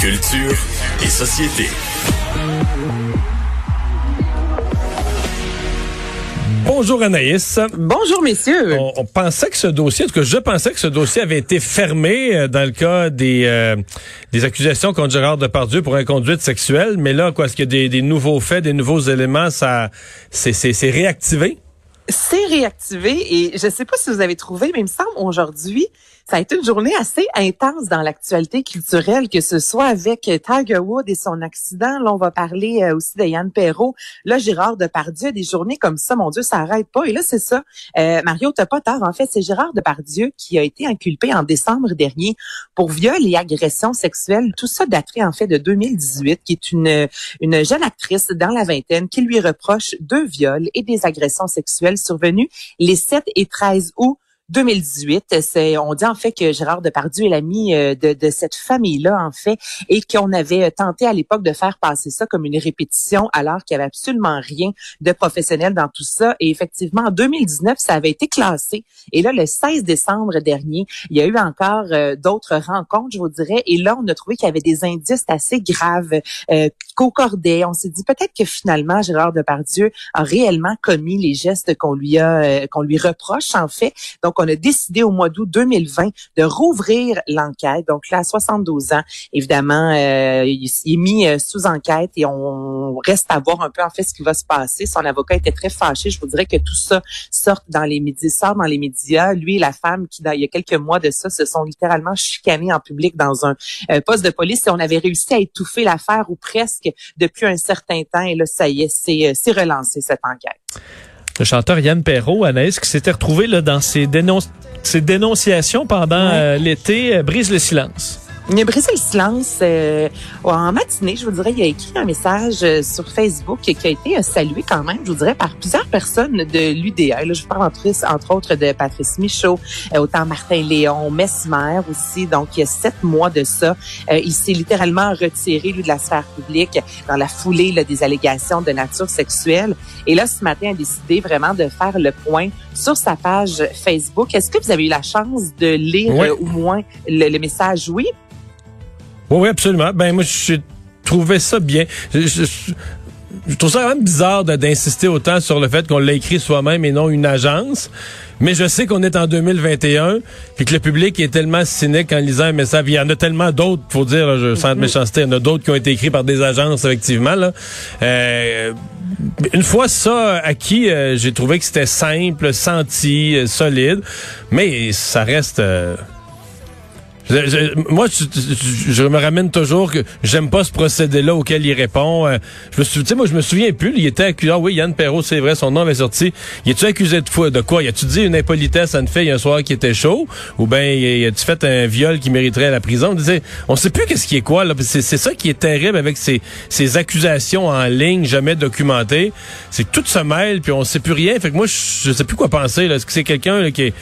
Culture et société. Bonjour Anaïs. Bonjour messieurs. On, pensait que ce dossier, en tout cas je pensais que ce dossier avait été fermé euh, dans le cas des euh, des accusations contre Gérard Depardieu pour inconduite sexuelle, mais là quoi, est-ce qu'il y a des, nouveaux faits, des nouveaux éléments, ça c'est c'est réactivé? C'est réactivé et je ne sais pas si vous avez trouvé, mais il me semble aujourd'hui ça a été une journée assez intense dans l'actualité culturelle, que ce soit avec Tiger Woods et son accident. Là, on va parler euh, aussi de Yann Perrault. Là, Gérard Depardieu, des journées comme ça, mon Dieu, ça arrête pas. Et là, c'est ça. Euh, Mario, t'as pas tard. En fait, c'est Gérard Depardieu qui a été inculpé en décembre dernier pour viol et agression sexuelle. Tout ça daterait en fait de 2018, qui est une, une jeune actrice dans la vingtaine qui lui reproche deux viols et des agressions sexuelles survenues les 7 et 13 août 2018. C'est, on dit en fait que Gérard Depardieu est l'ami euh, de, de cette famille-là, en fait, et qu'on avait tenté à l'époque de faire passer ça comme une répétition, alors qu'il y avait absolument rien de professionnel dans tout ça. Et effectivement, en 2019, ça avait été classé. Et là, le 16 décembre dernier, il y a eu encore euh, d'autres rencontres, je vous dirais. Et là, on a trouvé qu'il y avait des indices assez graves euh. On s'est dit peut-être que finalement, Gérard Depardieu a réellement commis les gestes qu'on lui a, euh, qu'on lui reproche, en fait. Donc, on a décidé au mois d'août 2020 de rouvrir l'enquête. Donc là, à 72 ans, évidemment, euh, il, est mis euh, sous enquête et on reste à voir un peu en fait ce qui va se passer. Son avocat était très fâché. Je vous dirais que tout ça sort dans les médias, sort dans les médias. Lui et la femme qui, il y a quelques mois de ça, se sont littéralement chicanés en public dans un euh, poste de police et on avait réussi à étouffer l'affaire ou presque depuis un certain temps. Et là, ça y est, c'est relancé cette enquête le chanteur Yann Perrault, Anaïs, qui s'était retrouvé là, dans ses, ses dénonciations pendant euh, l'été, euh, brise le silence. Il a brisé le silence euh, en matinée, je vous dirais, il a écrit un message euh, sur Facebook qui a été euh, salué quand même, je vous dirais, par plusieurs personnes de l'UDA. Je parle entre, entre autres de Patrice Michaud, autant Martin Léon, Mesmer aussi. Donc, il y a sept mois de ça, il s'est littéralement retiré, lui, de la sphère publique dans la foulée là, des allégations de nature sexuelle. Et là, ce matin, il a décidé vraiment de faire le point sur sa page Facebook. Est-ce que vous avez eu la chance de lire au moins le, le message? Oui. Oui, oui, absolument. Ben moi, j'ai trouvé ça bien. Je, trouve ça même bizarre d'insister autant sur le fait qu'on l'a écrit soi-même et non une agence. Mais je sais qu'on est en 2021 et que le public est tellement cynique en lisant un message. Il y en a tellement d'autres, faut dire, je sens de mm-hmm. méchanceté, il y en a d'autres qui ont été écrits par des agences, effectivement. Là. Euh, une fois ça acquis, euh, j'ai trouvé que c'était simple, senti, euh, solide, mais ça reste... moi, je, me ramène toujours que j'aime pas ce procédé-là auquel il répond. Euh, je me souviens, moi, je me souviens plus. Il était accusé. Ah oui, Yann Perrault, c'est vrai, son nom avait sorti. Il est-tu accusé de foi de quoi? Il a-tu dit une impolitesse à une fille un soir qui était chaud? Ou bien, il a-tu fait un viol qui mériterait la prison? On disait, on sait plus qu'est-ce qui est quoi, là. C'est, ça qui est terrible avec ces, ces accusations en ligne, jamais documentées. C'est que tout se mêle, puis on sait plus rien. Fait que moi, je, je sais plus quoi penser, là. Est-ce que c'est quelqu'un, qui est,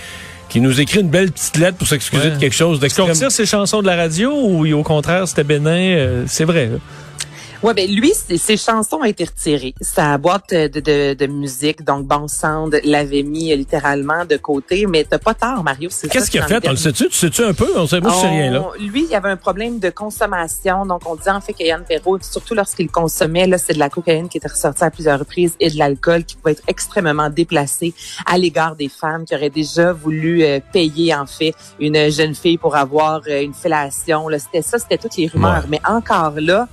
qui nous écrit une belle petite lettre pour s'excuser de quelque chose d'extrême. Est-ce qu'on ses chansons de la radio ou au contraire c'était bénin? Euh, c'est vrai. Ouais, ben lui, ses chansons ont été retirées. Sa boîte de, de, de musique, donc Bon Sound, l'avait mis littéralement de côté. Mais t'as pas tort, Mario. Qu'est-ce qu'il a fait? On le sait-tu? Tu sais-tu un peu? On sait, moi, je sais rien, là. Lui, il y avait un problème de consommation. Donc, on disait en fait qu'Yann Perrault, surtout lorsqu'il consommait, là, c'est de la cocaïne qui était ressortie à plusieurs reprises et de l'alcool qui pouvait être extrêmement déplacé à l'égard des femmes qui auraient déjà voulu euh, payer, en fait, une jeune fille pour avoir euh, une fellation. C'était ça, c'était toutes les rumeurs. Mais encore là,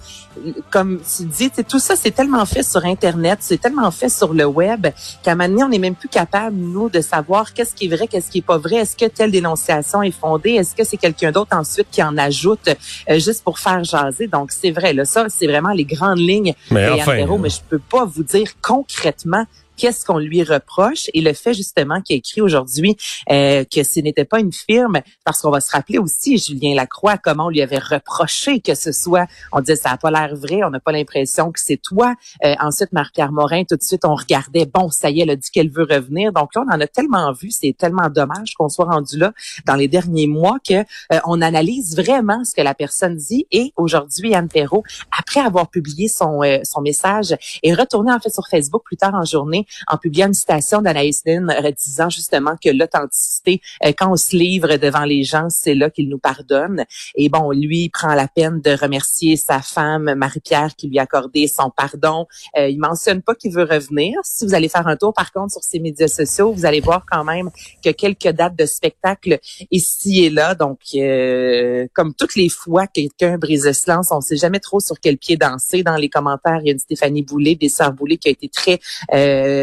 comme tu dis, tout ça, c'est tellement fait sur Internet, c'est tellement fait sur le web qu'à un moment donné, on n'est même plus capable, nous, de savoir qu'est-ce qui est vrai, qu'est-ce qui est pas vrai. Est-ce que telle dénonciation est fondée? Est-ce que c'est quelqu'un d'autre ensuite qui en ajoute euh, juste pour faire jaser? Donc, c'est vrai, là, ça, c'est vraiment les grandes lignes. Mais, enfin, mais je peux pas vous dire concrètement qu'est-ce qu'on lui reproche et le fait justement qu'il a écrit aujourd'hui euh, que ce n'était pas une firme, parce qu'on va se rappeler aussi Julien Lacroix comment on lui avait reproché que ce soit, on disait ça n'a pas l'air vrai, on n'a pas l'impression que c'est toi. Euh, ensuite Marc-Pierre Morin, tout de suite on regardait, bon ça y est, elle a dit qu'elle veut revenir. Donc là on en a tellement vu, c'est tellement dommage qu'on soit rendu là dans les derniers mois que euh, on analyse vraiment ce que la personne dit et aujourd'hui Anne Perrault, après avoir publié son son message, est retourné en fait sur Facebook plus tard en journée en publiant une citation d'Anaïs Nin disant justement que l'authenticité, quand on se livre devant les gens, c'est là qu'il nous pardonne. Et bon, lui, prend la peine de remercier sa femme, Marie-Pierre, qui lui a accordé son pardon. il mentionne pas qu'il veut revenir. Si vous allez faire un tour, par contre, sur ses médias sociaux, vous allez voir quand même que quelques dates de spectacle ici et là. Donc, euh, comme toutes les fois quelqu'un brise le silence, on sait jamais trop sur quel pied danser. Dans les commentaires, il y a une Stéphanie Boulay, des sœurs qui a été très euh,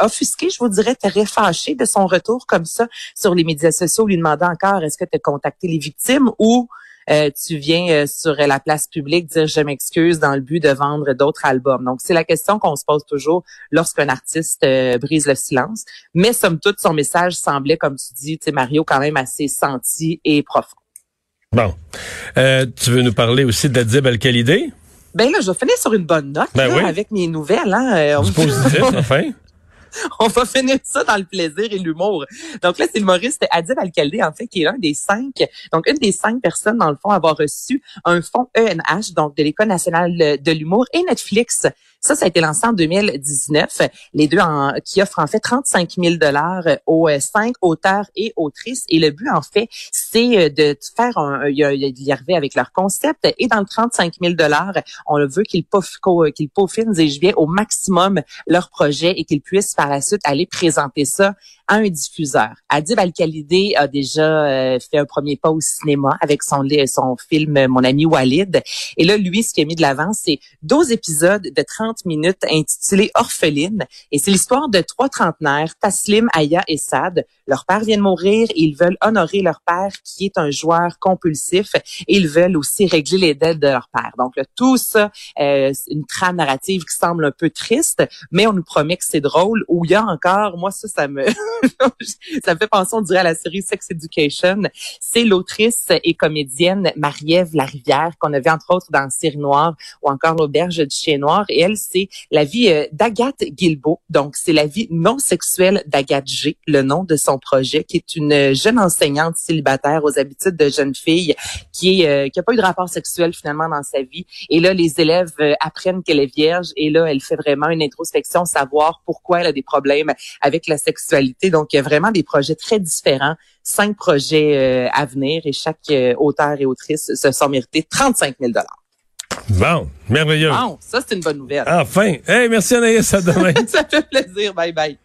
offusquée, je vous dirais, très fâchée de son retour comme ça sur les médias sociaux, lui demandant encore est-ce que tu as contacté les victimes ou euh, tu viens euh, sur la place publique dire je m'excuse dans le but de vendre d'autres albums. Donc c'est la question qu'on se pose toujours lorsqu'un artiste euh, brise le silence. Mais somme toute, son message semblait, comme tu dis, Mario, quand même assez senti et profond. Bon, tu veux nous parler aussi d'Adib Al-Khalidé? Ben là, je vais finir sur une bonne note ben avec mes nouvelles. Hein. positif, enfin. on va finir ça dans le plaisir et l'humour. Donc là, c'est l'humoriste Adib Al-Khaldi, en fait, qui est l'un des cinq, donc une des cinq personnes, dans le fond, à avoir reçu un fonds ENH, donc de l'École nationale de l'humour et Netflix ça, ça a été lancé en 2019. Les deux en, qui offrent en fait 35 000 dollars aux euh, cinq auteurs et autrices. Et le but, en fait, c'est euh, de faire un, y arriver avec leur concept. Et dans le 35 000 dollars, on veut qu'ils qu'ils peaufinent, et je viens au maximum leur projet et qu'ils puissent par la suite aller présenter ça à un diffuseur. Adib Al-Khalidé a déjà euh, fait un premier pas au cinéma avec son, son film Mon ami Walid. Et là, lui, ce qu'il a mis de l'avant, c'est 12 épisodes de 30 minutes intitulés Orpheline. Et c'est l'histoire de trois trentenaires, Taslim, Aya et Sad. Leur père vient de mourir et ils veulent honorer leur père qui est un joueur compulsif et ils veulent aussi régler les dettes de leur père. Donc, là, tout ça, euh, une trame narrative qui semble un peu triste, mais on nous promet que c'est drôle. Ou il y a encore, moi, ça, ça me... ça me fait penser, on dirait, à la série Sex Education. C'est l'autrice et comédienne Marie-Ève Larivière qu'on avait entre autres dans Série Noire ou encore L'Auberge du Chien Noir. Et elle, c'est la vie euh, d'Agathe Guilbeault. Donc, c'est la vie non sexuelle d'Agathe G, le nom de son projet, qui est une jeune enseignante célibataire aux habitudes de jeune fille qui est euh, pas eu de rapport sexuel finalement dans sa vie. Et là, les élèves euh, apprennent qu'elle est vierge et là, elle fait vraiment une introspection, savoir pourquoi elle a des problèmes avec la sexualité donc, il y a vraiment des projets très différents, cinq projets euh, à venir et chaque euh, auteur et autrice se sont mérités 35 000 Bon, merveilleux. Bon, ça, c'est une bonne nouvelle. Enfin. Hey, merci Anaïs, à demain. ça fait plaisir. Bye bye.